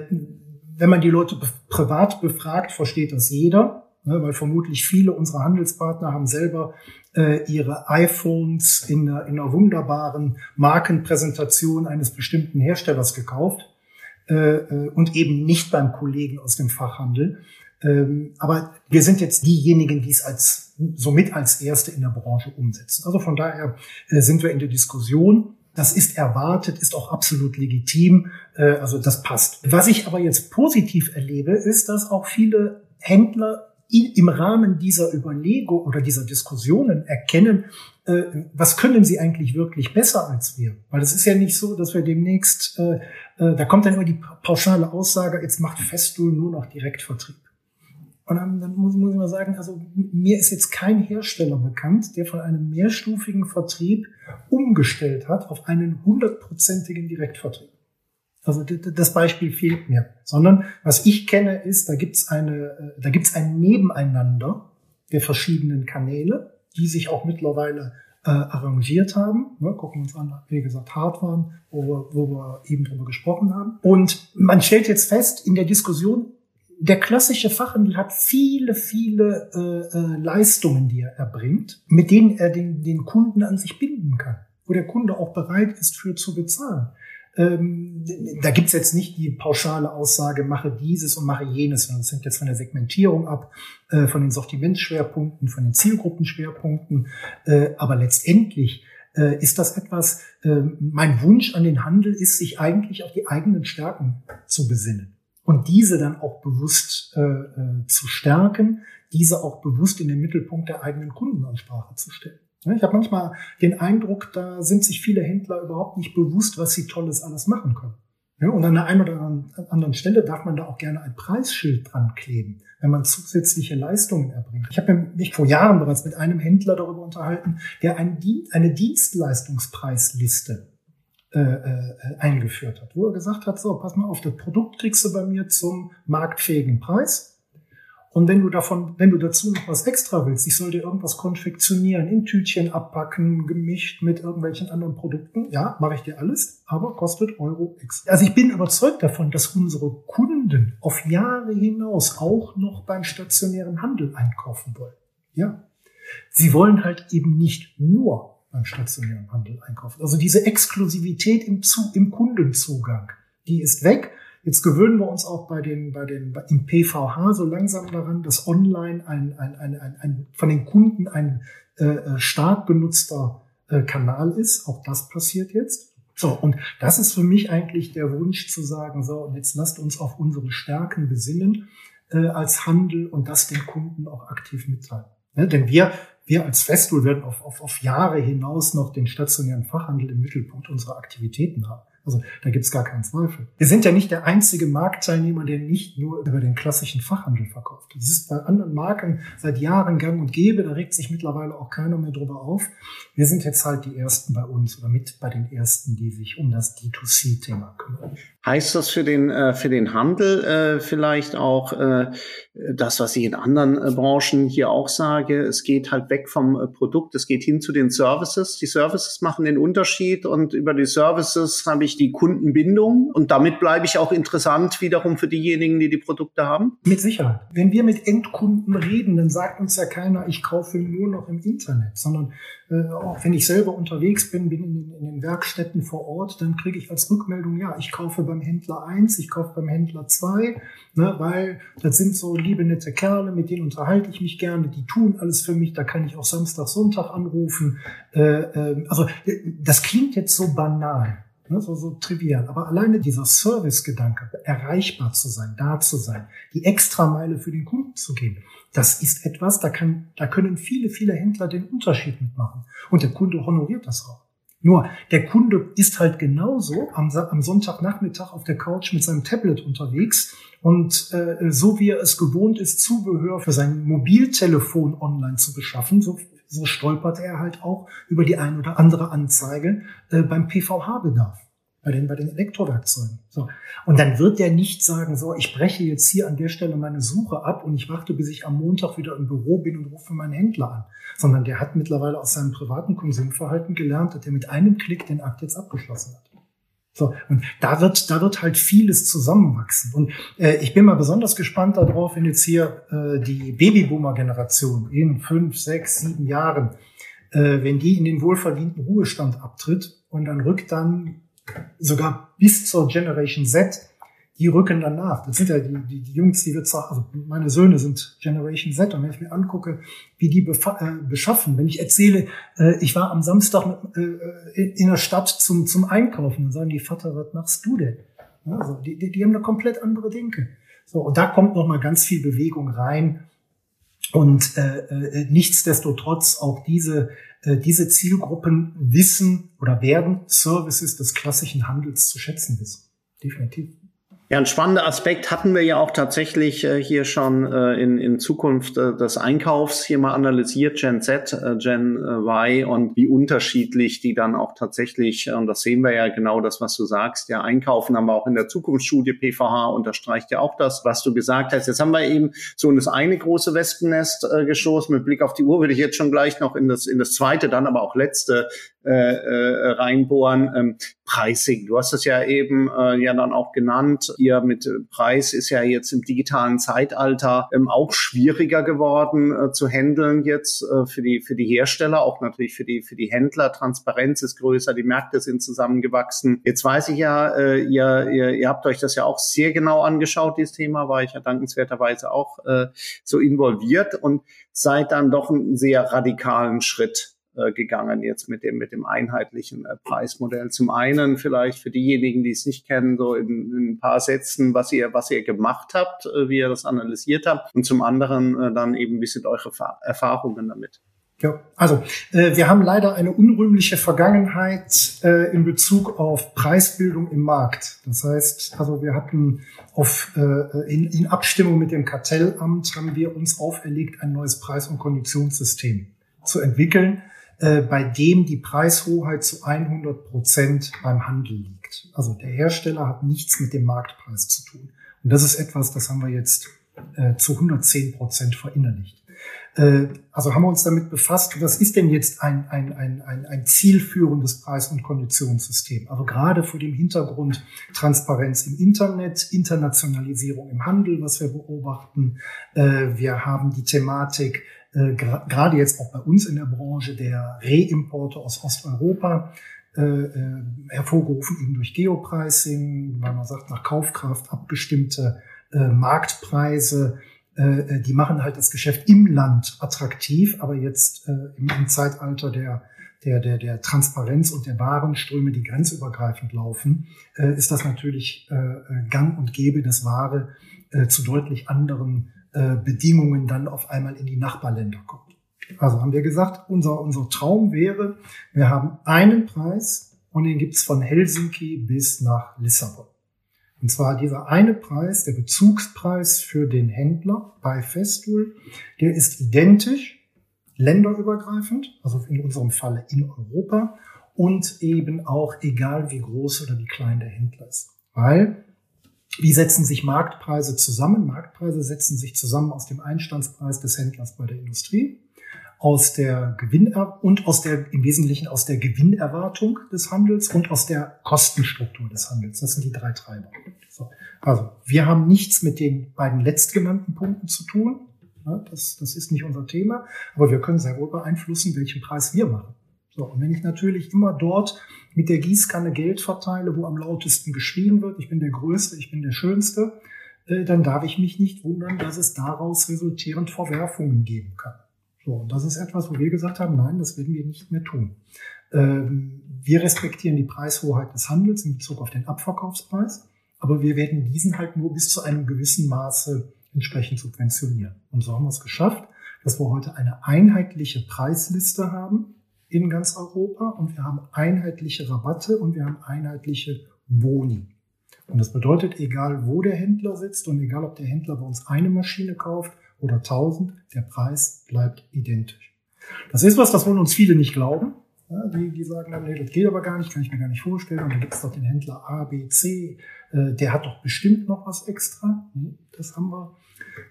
wenn man die Leute privat befragt, versteht das jeder, ne, weil vermutlich viele unserer Handelspartner haben selber äh, ihre iPhones in einer, in einer wunderbaren Markenpräsentation eines bestimmten Herstellers gekauft äh, äh, und eben nicht beim Kollegen aus dem Fachhandel. Ähm, aber wir sind jetzt diejenigen, die es als somit als erste in der Branche umsetzen. Also von daher äh, sind wir in der Diskussion. Das ist erwartet, ist auch absolut legitim. Äh, also das passt. Was ich aber jetzt positiv erlebe, ist, dass auch viele Händler im Rahmen dieser Überlegung oder dieser Diskussionen erkennen, äh, was können sie eigentlich wirklich besser als wir? Weil es ist ja nicht so, dass wir demnächst, äh, äh, da kommt dann immer die pauschale Aussage, jetzt macht Festool nur noch Direktvertrieb. Und dann, muss, muss ich mal sagen, also mir ist jetzt kein Hersteller bekannt, der von einem mehrstufigen Vertrieb umgestellt hat auf einen hundertprozentigen Direktvertrieb. Also das Beispiel fehlt mir. Sondern was ich kenne ist, da gibt's eine, äh, da gibt's ein Nebeneinander der verschiedenen Kanäle, die sich auch mittlerweile äh, arrangiert haben. Ne, gucken wir uns an, wie gesagt, Hardware, wo wir, wo wir eben drüber gesprochen haben. Und man stellt jetzt fest in der Diskussion, der klassische Fachhandel hat viele, viele äh, äh, Leistungen, die er erbringt, mit denen er den, den Kunden an sich binden kann, wo der Kunde auch bereit ist, für zu bezahlen. Ähm, da gibt's jetzt nicht die pauschale Aussage, mache dieses und mache jenes, sondern das hängt jetzt von der Segmentierung ab, äh, von den Sortimentsschwerpunkten, von den Zielgruppenschwerpunkten. Äh, aber letztendlich äh, ist das etwas, äh, mein Wunsch an den Handel ist, sich eigentlich auf die eigenen Stärken zu besinnen und diese dann auch bewusst äh, äh, zu stärken, diese auch bewusst in den Mittelpunkt der eigenen Kundenansprache zu stellen. Ich habe manchmal den Eindruck, da sind sich viele Händler überhaupt nicht bewusst, was sie Tolles alles machen können. und an der einen oder anderen Stelle darf man da auch gerne ein Preisschild dran kleben, wenn man zusätzliche Leistungen erbringt. Ich habe mich vor Jahren bereits mit einem Händler darüber unterhalten, der eine Dienstleistungspreisliste äh, äh, eingeführt hat, wo er gesagt hat, so, pass mal auf, das Produkt kriegst du bei mir zum marktfähigen Preis. Und wenn du davon, wenn du dazu noch was extra willst, ich soll dir irgendwas konfektionieren, in Tütchen abpacken, gemischt mit irgendwelchen anderen Produkten, ja, mache ich dir alles, aber kostet Euro X. Also ich bin überzeugt davon, dass unsere Kunden auf Jahre hinaus auch noch beim stationären Handel einkaufen wollen. Ja. Sie wollen halt eben nicht nur beim stationären Handel einkaufen. Also diese Exklusivität im, Zu im Kundenzugang, die ist weg. Jetzt gewöhnen wir uns auch bei den, bei den, im PVH so langsam daran, dass online ein, ein, ein, ein, ein von den Kunden ein äh, äh, stark benutzter äh, Kanal ist. Auch das passiert jetzt. So, und das ist für mich eigentlich der Wunsch zu sagen, so, und jetzt lasst uns auf unsere Stärken besinnen äh, als Handel und das den Kunden auch aktiv mitteilen. Ne? Denn wir, wir als Festool werden auf, auf, auf Jahre hinaus noch den stationären Fachhandel im Mittelpunkt unserer Aktivitäten haben. Also da gibt's gar keinen Zweifel. Wir sind ja nicht der einzige Marktteilnehmer, der nicht nur über den klassischen Fachhandel verkauft. Das ist bei anderen Marken seit Jahren gang und gäbe. Da regt sich mittlerweile auch keiner mehr drüber auf. Wir sind jetzt halt die Ersten bei uns oder mit bei den Ersten, die sich um das D2C-Thema kümmern. Heißt das für den, äh, für den Handel äh, vielleicht auch äh, das, was ich in anderen äh, Branchen hier auch sage? Es geht halt weg vom äh, Produkt, es geht hin zu den Services. Die Services machen den Unterschied und über die Services habe ich die Kundenbindung und damit bleibe ich auch interessant wiederum für diejenigen, die die Produkte haben. Mit Sicherheit. Wenn wir mit Endkunden reden, dann sagt uns ja keiner, ich kaufe nur noch im Internet, sondern äh, auch wenn ich selber unterwegs bin, bin in, in den Werkstätten vor Ort, dann kriege ich als Rückmeldung, ja, ich kaufe beim Händler eins, ich kaufe beim Händler zwei, ne, weil das sind so liebe, nette Kerle, mit denen unterhalte ich mich gerne, die tun alles für mich, da kann ich auch Samstag, Sonntag anrufen. Äh, äh, also das klingt jetzt so banal, ne, so, so trivial, aber alleine dieser Service-Gedanke, erreichbar zu sein, da zu sein, die Extrameile für den Kunden zu gehen, das ist etwas, da, kann, da können viele, viele Händler den Unterschied mitmachen. Und der Kunde honoriert das auch. Nur, der Kunde ist halt genauso am, am Sonntagnachmittag auf der Couch mit seinem Tablet unterwegs und äh, so wie er es gewohnt ist, Zubehör für sein Mobiltelefon online zu beschaffen, so, so stolpert er halt auch über die ein oder andere Anzeige äh, beim PVH-Bedarf bei den, bei den Elektrowerkzeugen. So. Und dann wird der nicht sagen, so, ich breche jetzt hier an der Stelle meine Suche ab und ich warte, bis ich am Montag wieder im Büro bin und rufe meinen Händler an. Sondern der hat mittlerweile aus seinem privaten Konsumverhalten gelernt, dass er mit einem Klick den Akt jetzt abgeschlossen hat. So, und da wird, da wird halt vieles zusammenwachsen. Und äh, ich bin mal besonders gespannt darauf, wenn jetzt hier äh, die Babyboomer-Generation in fünf, sechs, sieben Jahren, äh, wenn die in den wohlverdienten Ruhestand abtritt und dann rückt dann sogar bis zur Generation Z, die rücken dann nach. Das sind ja die, die, die Jungs, die wir also meine Söhne sind Generation Z und wenn ich mir angucke, wie die äh, beschaffen, wenn ich erzähle, äh, ich war am Samstag mit, äh, in der Stadt zum, zum Einkaufen, dann sagen die Vater, was machst du denn? Ja, also die, die, die haben eine komplett andere Denke. So, und da kommt noch mal ganz viel Bewegung rein. Und äh, äh, nichtsdestotrotz auch diese äh, diese Zielgruppen wissen oder werden Services des klassischen Handels zu schätzen wissen. Definitiv. Ja, ein spannender Aspekt hatten wir ja auch tatsächlich äh, hier schon äh, in, in Zukunft äh, des Einkaufs hier mal analysiert, Gen Z, äh, Gen äh, Y und wie unterschiedlich die dann auch tatsächlich, äh, und das sehen wir ja genau das, was du sagst, ja, einkaufen haben wir auch in der Zukunftsstudie PVH unterstreicht ja auch das, was du gesagt hast. Jetzt haben wir eben so das eine große Wespennest äh, geschossen. Mit Blick auf die Uhr würde ich jetzt schon gleich noch in das, in das zweite, dann aber auch letzte äh, äh, reinbohren. Ähm, Pricing, du hast es ja eben äh, ja dann auch genannt. Ihr mit äh, Preis ist ja jetzt im digitalen Zeitalter ähm, auch schwieriger geworden äh, zu handeln jetzt äh, für die für die Hersteller, auch natürlich für die für die Händler. Transparenz ist größer, die Märkte sind zusammengewachsen. Jetzt weiß ich ja, äh, ihr, ihr, ihr habt euch das ja auch sehr genau angeschaut, dieses Thema, war ich ja dankenswerterweise auch äh, so involviert und seid dann doch einen sehr radikalen Schritt gegangen jetzt mit dem mit dem einheitlichen äh, Preismodell. Zum einen vielleicht für diejenigen, die es nicht kennen, so in, in ein paar Sätzen, was ihr was ihr gemacht habt, äh, wie ihr das analysiert habt, und zum anderen äh, dann eben ein bisschen eure Erfahrungen damit. Ja, also äh, wir haben leider eine unrühmliche Vergangenheit äh, in Bezug auf Preisbildung im Markt. Das heißt, also wir hatten auf, äh, in, in Abstimmung mit dem Kartellamt haben wir uns auferlegt, ein neues Preis- und Konditionssystem zu entwickeln, äh, bei dem die Preishoheit zu 100 Prozent beim Handel liegt. Also der Hersteller hat nichts mit dem Marktpreis zu tun. Und das ist etwas, das haben wir jetzt äh, zu 110 Prozent verinnerlicht. Äh, also haben wir uns damit befasst, was ist denn jetzt ein, ein, ein, ein, ein zielführendes Preis- und Konditionssystem? Also gerade vor dem Hintergrund Transparenz im Internet, Internationalisierung im Handel, was wir beobachten. Äh, wir haben die Thematik, äh, gerade jetzt auch bei uns in der Branche der Reimporte aus Osteuropa, äh, äh, hervorgerufen eben durch Geopricing, weil man sagt, nach Kaufkraft abgestimmte äh, Marktpreise, äh, die machen halt das Geschäft im Land attraktiv, aber jetzt äh, im, im Zeitalter der der, der, der Transparenz und der Warenströme, die grenzübergreifend laufen, äh, ist das natürlich äh, gang und gäbe, dass Ware äh, zu deutlich anderen äh, Bedingungen dann auf einmal in die Nachbarländer kommt. Also haben wir gesagt, unser, unser Traum wäre, wir haben einen Preis und den gibt's von Helsinki bis nach Lissabon. Und zwar dieser eine Preis, der Bezugspreis für den Händler bei Festool, der ist identisch, länderübergreifend, also in unserem Falle in Europa und eben auch egal wie groß oder wie klein der Händler ist. Weil, wie setzen sich Marktpreise zusammen? Marktpreise setzen sich zusammen aus dem Einstandspreis des Händlers bei der Industrie, aus der Gewinn und aus der, im Wesentlichen aus der Gewinnerwartung des Handels und aus der Kostenstruktur des Handels. Das sind die drei Treiber. So. Also, wir haben nichts mit den beiden letztgenannten Punkten zu tun. Das, das ist nicht unser Thema, aber wir können sehr wohl beeinflussen, welchen Preis wir machen. So, und wenn ich natürlich immer dort mit der Gießkanne Geld verteile, wo am lautesten geschrien wird, ich bin der Größte, ich bin der Schönste, äh, dann darf ich mich nicht wundern, dass es daraus resultierend Verwerfungen geben kann. So, und das ist etwas, wo wir gesagt haben, nein, das werden wir nicht mehr tun. Ähm, wir respektieren die Preishoheit des Handels in Bezug auf den Abverkaufspreis, aber wir werden diesen halt nur bis zu einem gewissen Maße entsprechend subventionieren. Und so haben wir es geschafft, dass wir heute eine einheitliche Preisliste haben, in ganz Europa und wir haben einheitliche Rabatte und wir haben einheitliche Boni. Und das bedeutet, egal wo der Händler sitzt und egal ob der Händler bei uns eine Maschine kauft oder 1000, der Preis bleibt identisch. Das ist was, das wollen uns viele nicht glauben. Ja, die, die sagen dann, nee, das geht aber gar nicht, kann ich mir gar nicht vorstellen. Und da gibt es doch den Händler A, B, C, äh, der hat doch bestimmt noch was extra. Nee, das haben wir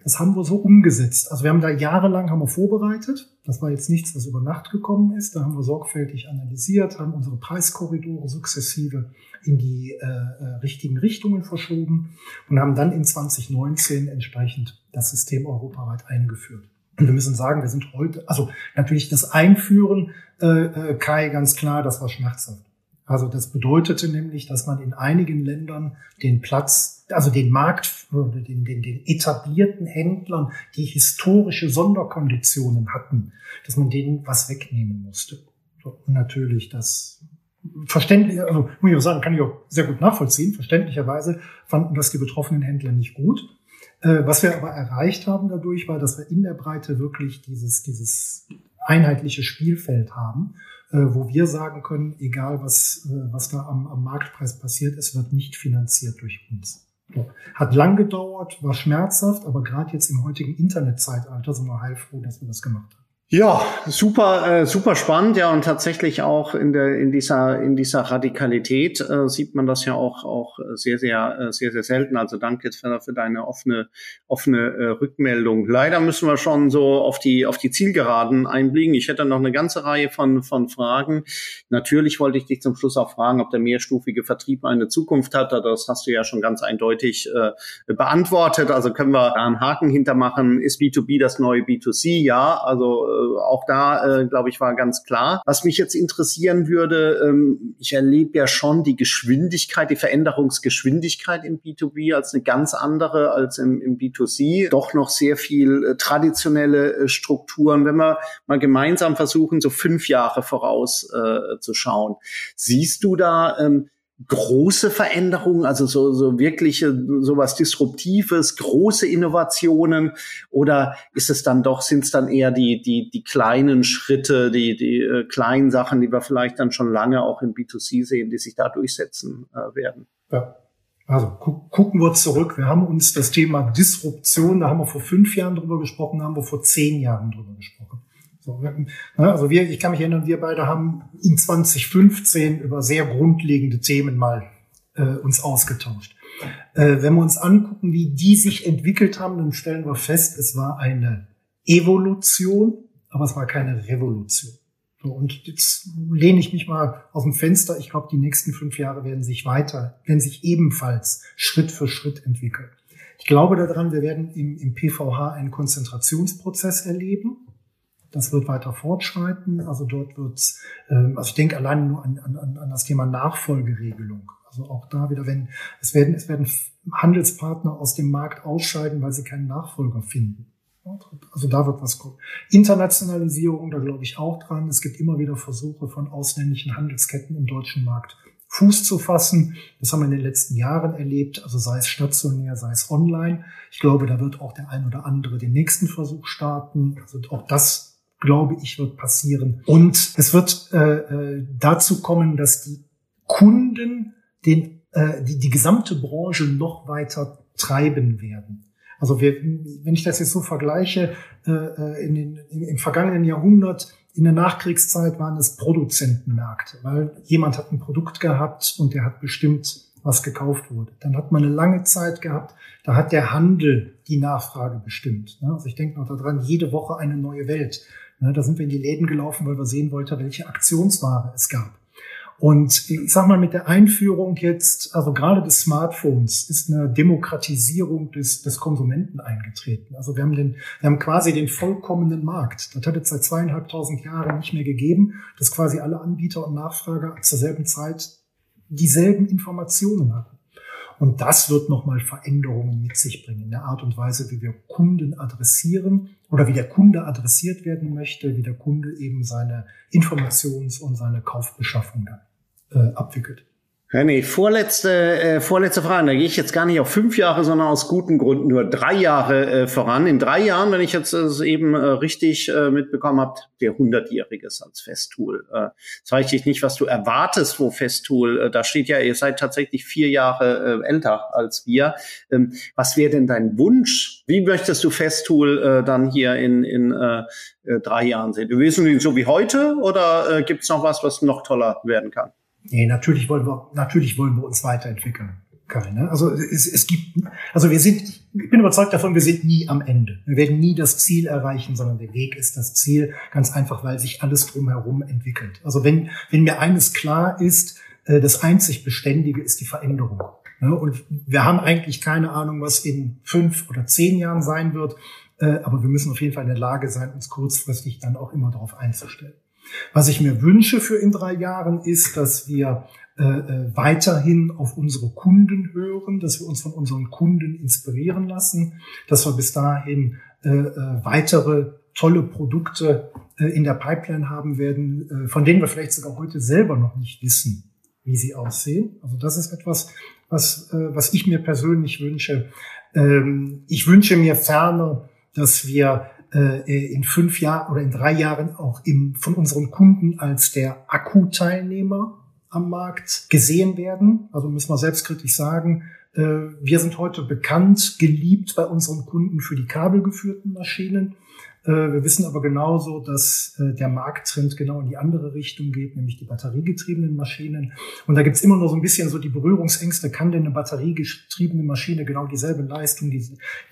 das haben wir so umgesetzt. Also wir haben da jahrelang haben wir vorbereitet. Das war jetzt nichts, was über Nacht gekommen ist. Da haben wir sorgfältig analysiert, haben unsere Preiskorridore sukzessive in die äh, äh richtigen Richtungen verschoben und haben dann in 2019 entsprechend das System europaweit eingeführt. Und wir müssen sagen, wir sind heute, also natürlich das Einführen, äh, äh, Kai, ganz klar, das war schmerzhaft. Also das bedeutete nämlich, dass man in einigen Ländern den Platz, also den Markt, den, den, den etablierten Händlern, die historische Sonderkonditionen hatten, dass man denen was wegnehmen musste. Und natürlich das verständlich, also muss ich auch sagen, kann ich auch sehr gut nachvollziehen. Verständlicherweise fanden das die betroffenen Händler nicht gut. Äh, was wir aber erreicht haben dadurch, war, dass wir in der Breite wirklich dieses, dieses einheitliche Spielfeld haben wo wir sagen können, egal was, äh, was da am, am Marktpreis passiert, es wird nicht finanziert durch uns. Hat lang gedauert, war schmerzhaft, aber gerade jetzt im heutigen Internetzeitalter sind wir heilfroh, dass wir das gemacht haben. Ja, super, äh, super spannend, ja, und tatsächlich auch in der in dieser in dieser Radikalität äh, sieht man das ja auch auch sehr sehr äh, sehr sehr selten. Also danke für, für deine offene offene äh, Rückmeldung. Leider müssen wir schon so auf die auf die Zielgeraden einblicken. Ich hätte noch eine ganze Reihe von von Fragen. Natürlich wollte ich dich zum Schluss auch fragen, ob der mehrstufige Vertrieb eine Zukunft hat. Das hast du ja schon ganz eindeutig äh, beantwortet. Also können wir da einen Haken hintermachen. Ist B2B das neue B2C? Ja, also äh, auch da, äh, glaube ich, war ganz klar. Was mich jetzt interessieren würde, ähm, ich erlebe ja schon die Geschwindigkeit, die Veränderungsgeschwindigkeit im B2B als eine ganz andere als im, im B2C. Doch noch sehr viel äh, traditionelle äh, Strukturen. Wenn wir mal gemeinsam versuchen, so fünf Jahre voraus äh, zu schauen, siehst du da ähm, große Veränderungen, also so, so wirkliche, sowas Disruptives, große Innovationen? Oder ist es dann doch, sind es dann eher die, die, die kleinen Schritte, die, die äh, kleinen Sachen, die wir vielleicht dann schon lange auch im B2C sehen, die sich da durchsetzen äh, werden? Ja. Also gu gucken wir zurück. Wir haben uns das Thema Disruption, da haben wir vor fünf Jahren drüber gesprochen, da haben wir vor zehn Jahren drüber gesprochen. So, ne, also wir, ich kann mich erinnern, wir beide haben in 2015 über sehr grundlegende Themen mal äh, uns ausgetauscht. Äh, wenn wir uns angucken, wie die sich entwickelt haben, dann stellen wir fest, es war eine Evolution, aber es war keine Revolution. So, und jetzt lehne ich mich mal aus dem Fenster. Ich glaube, die nächsten fünf Jahre werden sich weiter, werden sich ebenfalls Schritt für Schritt entwickeln. Ich glaube daran, wir werden im, im PVH einen Konzentrationsprozess erleben. Das wird weiter fortschreiten. Also dort wird ähm, also ich denke allein nur an, an, an das Thema Nachfolgeregelung. Also auch da wieder, wenn es werden, es werden Handelspartner aus dem Markt ausscheiden, weil sie keinen Nachfolger finden. Also da wird was kommen. Internationalisierung, da glaube ich auch dran. Es gibt immer wieder Versuche von ausländischen Handelsketten im deutschen Markt Fuß zu fassen. Das haben wir in den letzten Jahren erlebt, also sei es stationär, sei es online. Ich glaube, da wird auch der ein oder andere den nächsten Versuch starten. Also auch das glaube ich, wird passieren. Und es wird äh, äh, dazu kommen, dass die Kunden den, äh, die, die gesamte Branche noch weiter treiben werden. Also wir, wenn ich das jetzt so vergleiche, äh, äh in den, im vergangenen Jahrhundert, in der Nachkriegszeit waren es Produzentenmärkte, weil jemand hat ein Produkt gehabt und der hat bestimmt was gekauft wurde. Dann hat man eine lange Zeit gehabt, da hat der Handel die Nachfrage bestimmt. Ne? Also ich denke noch daran, jede Woche eine neue Welt. Ne? Da sind wir in die Läden gelaufen, weil wir sehen wollten, welche Aktionsware es gab. Und ich sag mal, mit der Einführung jetzt, also gerade des Smartphones, ist eine Demokratisierung des, des Konsumenten eingetreten. Also wir haben den, wir haben quasi den vollkommenen Markt. Das hat es seit zweieinhalbtausend Jahren nicht mehr gegeben, dass quasi alle Anbieter und Nachfrager zur selben Zeit dieselben Informationen hatten. Und das wird nochmal Veränderungen mit sich bringen in der Art und Weise, wie wir Kunden adressieren oder wie der Kunde adressiert werden möchte, wie der Kunde eben seine Informations- und seine Kaufbeschaffung dann äh, abwickelt. René, vorletzte, äh, vorletzte Frage. Da gehe ich jetzt gar nicht auf fünf Jahre, sondern aus guten Gründen nur drei Jahre äh, voran. In drei Jahren, wenn ich jetzt es eben äh, richtig äh, mitbekommen habe, der 100-Jähriges als Festool. Äh, jetzt weiß ich nicht, was du erwartest, wo Festool, äh, da steht ja, ihr seid tatsächlich vier Jahre äh, älter als wir. Ähm, was wäre denn dein Wunsch? Wie möchtest du Festool äh, dann hier in, in äh, äh drei Jahren sehen? Wir wissen so wie heute oder äh, gibt es noch was, was noch toller werden kann? Nee, natürlich wollen wir, natürlich wollen wir uns weiterentwickeln. Keine. Also es, es gibt, also wir sind, ich bin überzeugt davon, wir sind nie am Ende. Wir werden nie das Ziel erreichen, sondern der Weg ist das Ziel, ganz einfach, weil sich alles drumherum entwickelt. Also wenn, wenn mir eines klar ist, äh, das einzig Beständige ist die Veränderung. Und wir haben eigentlich keine Ahnung, was in fünf oder zehn Jahren sein wird, äh, aber wir müssen auf jeden Fall in der Lage sein, uns kurzfristig dann auch immer darauf einzustellen. Was ich mir wünsche für in drei Jahren ist, dass wir äh, äh, weiterhin auf unsere Kunden hören, dass wir uns von unseren Kunden inspirieren lassen, dass wir bis dahin äh, äh, weitere tolle Produkte äh, in der Pipeline haben werden, äh, von denen wir vielleicht sogar heute selber noch nicht wissen, wie sie aussehen. Also das ist etwas, was, was ich mir persönlich wünsche. Ähm, ich wünsche mir ferner, dass wir in fünf Jahren oder in drei Jahren auch im, von unseren Kunden als der Akkuteilnehmer am Markt gesehen werden. Also müssen wir selbstkritisch sagen, äh, wir sind heute bekannt, geliebt bei unseren Kunden für die kabelgeführten Maschinen. Äh, wir wissen aber genauso, dass äh, der Markttrend genau in die andere Richtung geht, nämlich die batteriegetriebenen Maschinen. Und da gibt's immer nur so ein bisschen so die Berührungsängste. Kann denn eine batteriegetriebene Maschine genau dieselbe Leistung,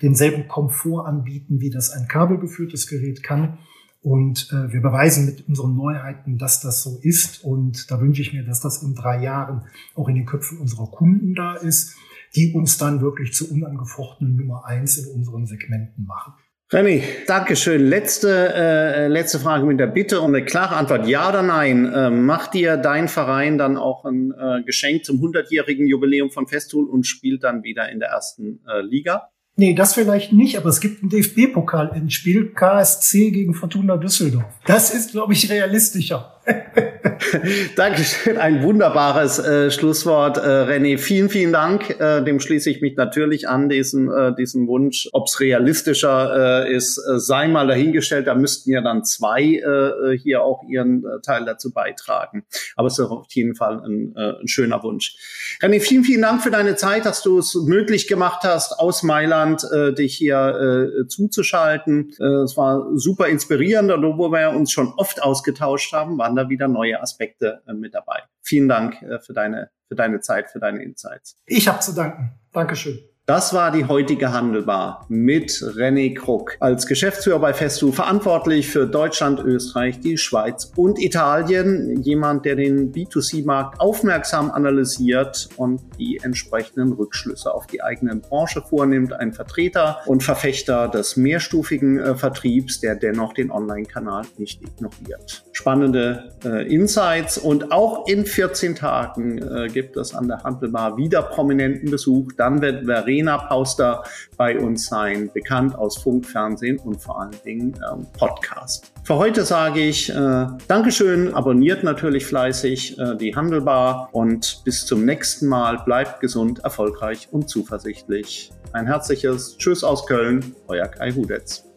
denselben Komfort anbieten, wie das ein kabelgeführtes Gerät kann? Und äh, wir beweisen mit unseren Neuheiten, dass das so ist. Und da wünsche ich mir, dass das in drei Jahren auch in den Köpfen unserer Kunden da ist, die uns dann wirklich zu unangefochtenen Nummer eins in unseren Segmenten machen. Remy, Dankeschön. Letzte, äh, letzte Frage mit der Bitte um eine klare Antwort. Ja oder nein? Äh, macht dir dein Verein dann auch ein äh, Geschenk zum 100-jährigen Jubiläum von Festool und spielt dann wieder in der ersten äh, Liga? Nee, das vielleicht nicht, aber es gibt ein DFB-Pokal-Endspiel, KSC gegen Fortuna Düsseldorf. Das ist, glaube ich, realistischer. Dankeschön, ein wunderbares äh, Schlusswort, äh, René. Vielen, vielen Dank. Äh, dem schließe ich mich natürlich an, diesen, äh, diesen Wunsch. Ob es realistischer äh, ist, äh, sei mal dahingestellt. Da müssten ja dann zwei äh, hier auch ihren äh, Teil dazu beitragen. Aber es ist auf jeden Fall ein, äh, ein schöner Wunsch. René, vielen, vielen Dank für deine Zeit, dass du es möglich gemacht hast, aus Mailand äh, dich hier äh, zuzuschalten. Äh, es war super inspirierend, wo wir uns schon oft ausgetauscht haben, waren da wieder neue Aspekte äh, mit dabei. Vielen Dank äh, für deine, für deine Zeit, für deine Insights. Ich habe zu danken. Dankeschön. Das war die heutige Handelbar mit René Kruck als Geschäftsführer bei Festu verantwortlich für Deutschland, Österreich, die Schweiz und Italien. Jemand, der den B2C-Markt aufmerksam analysiert und die entsprechenden Rückschlüsse auf die eigene Branche vornimmt. Ein Vertreter und Verfechter des mehrstufigen äh, Vertriebs, der dennoch den Online-Kanal nicht ignoriert. Spannende äh, Insights und auch in 14 Tagen äh, gibt es an der Handelbar wieder prominenten Besuch. Dann wird Verena Verena Pauster bei uns sein, bekannt aus Funk, Fernsehen und vor allen Dingen ähm, Podcast. Für heute sage ich äh, Dankeschön, abonniert natürlich fleißig äh, die Handelbar und bis zum nächsten Mal. Bleibt gesund, erfolgreich und zuversichtlich. Ein herzliches Tschüss aus Köln, euer Kai Hudetz.